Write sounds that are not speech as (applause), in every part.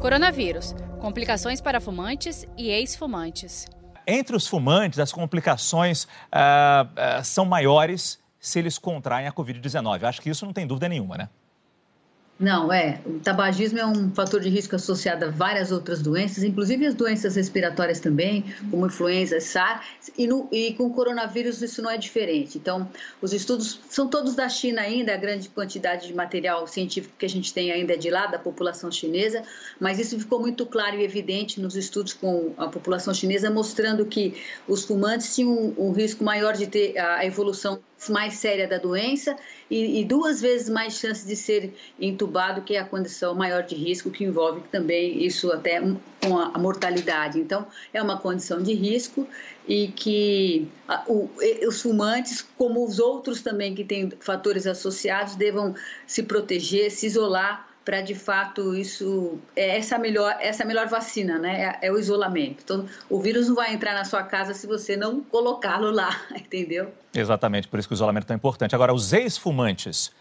Coronavírus, complicações para fumantes e ex-fumantes. Entre os fumantes, as complicações uh, uh, são maiores se eles contraem a Covid-19. Acho que isso não tem dúvida nenhuma, né? Não, é. O tabagismo é um fator de risco associado a várias outras doenças, inclusive as doenças respiratórias também, como influenza, SARS, e, no, e com o coronavírus isso não é diferente. Então, os estudos são todos da China ainda, a grande quantidade de material científico que a gente tem ainda é de lá, da população chinesa, mas isso ficou muito claro e evidente nos estudos com a população chinesa, mostrando que os fumantes tinham um, risco maior de ter a evolução mais séria da doença e, e, duas vezes mais chances de ser entubado, que é a condição maior de risco, que envolve também isso até com a, mortalidade. Então, é uma condição de risco e que a, o, os fumantes, como os outros também que têm fatores associados, devam se proteger, se isolar para de fato isso é essa melhor essa melhor vacina, né? É, é, o isolamento. Então, o vírus não vai entrar na sua casa se você não colocá-lo lá, (laughs) entendeu? Exatamente, por isso que o isolamento é tão importante. Agora, os ex-fumantes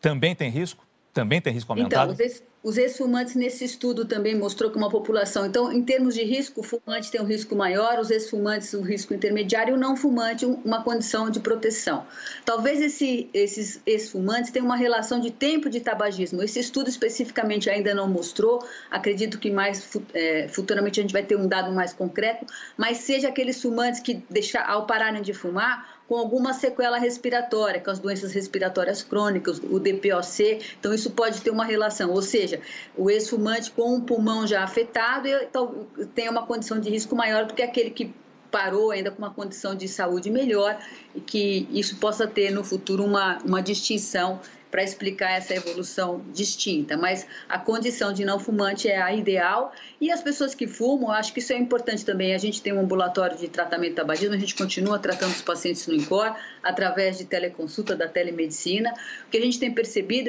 também têm risco? Também tem risco aumentado? Então, os ex os ex-fumantes, nesse estudo, também mostrou que uma população. Então, em termos de risco, o fumante tem um risco maior, os ex-fumantes, um risco intermediário, e o não fumante, uma condição de proteção. Talvez esse, esses ex-fumantes tenham uma relação de tempo de tabagismo. Esse estudo especificamente ainda não mostrou, acredito que mais é, futuramente a gente vai ter um dado mais concreto, mas seja aqueles fumantes que, deixar, ao pararem de fumar, com alguma sequela respiratória, com as doenças respiratórias crônicas, o DPOC, então isso pode ter uma relação, ou seja, o ex-fumante com o pulmão já afetado tem uma condição de risco maior do que aquele que parou ainda com uma condição de saúde melhor e que isso possa ter no futuro uma, uma distinção para explicar essa evolução distinta, mas a condição de não fumante é a ideal e as pessoas que fumam, acho que isso é importante também. A gente tem um ambulatório de tratamento de tabagismo, a gente continua tratando os pacientes no INCOR através de teleconsulta da telemedicina. O que a gente tem percebido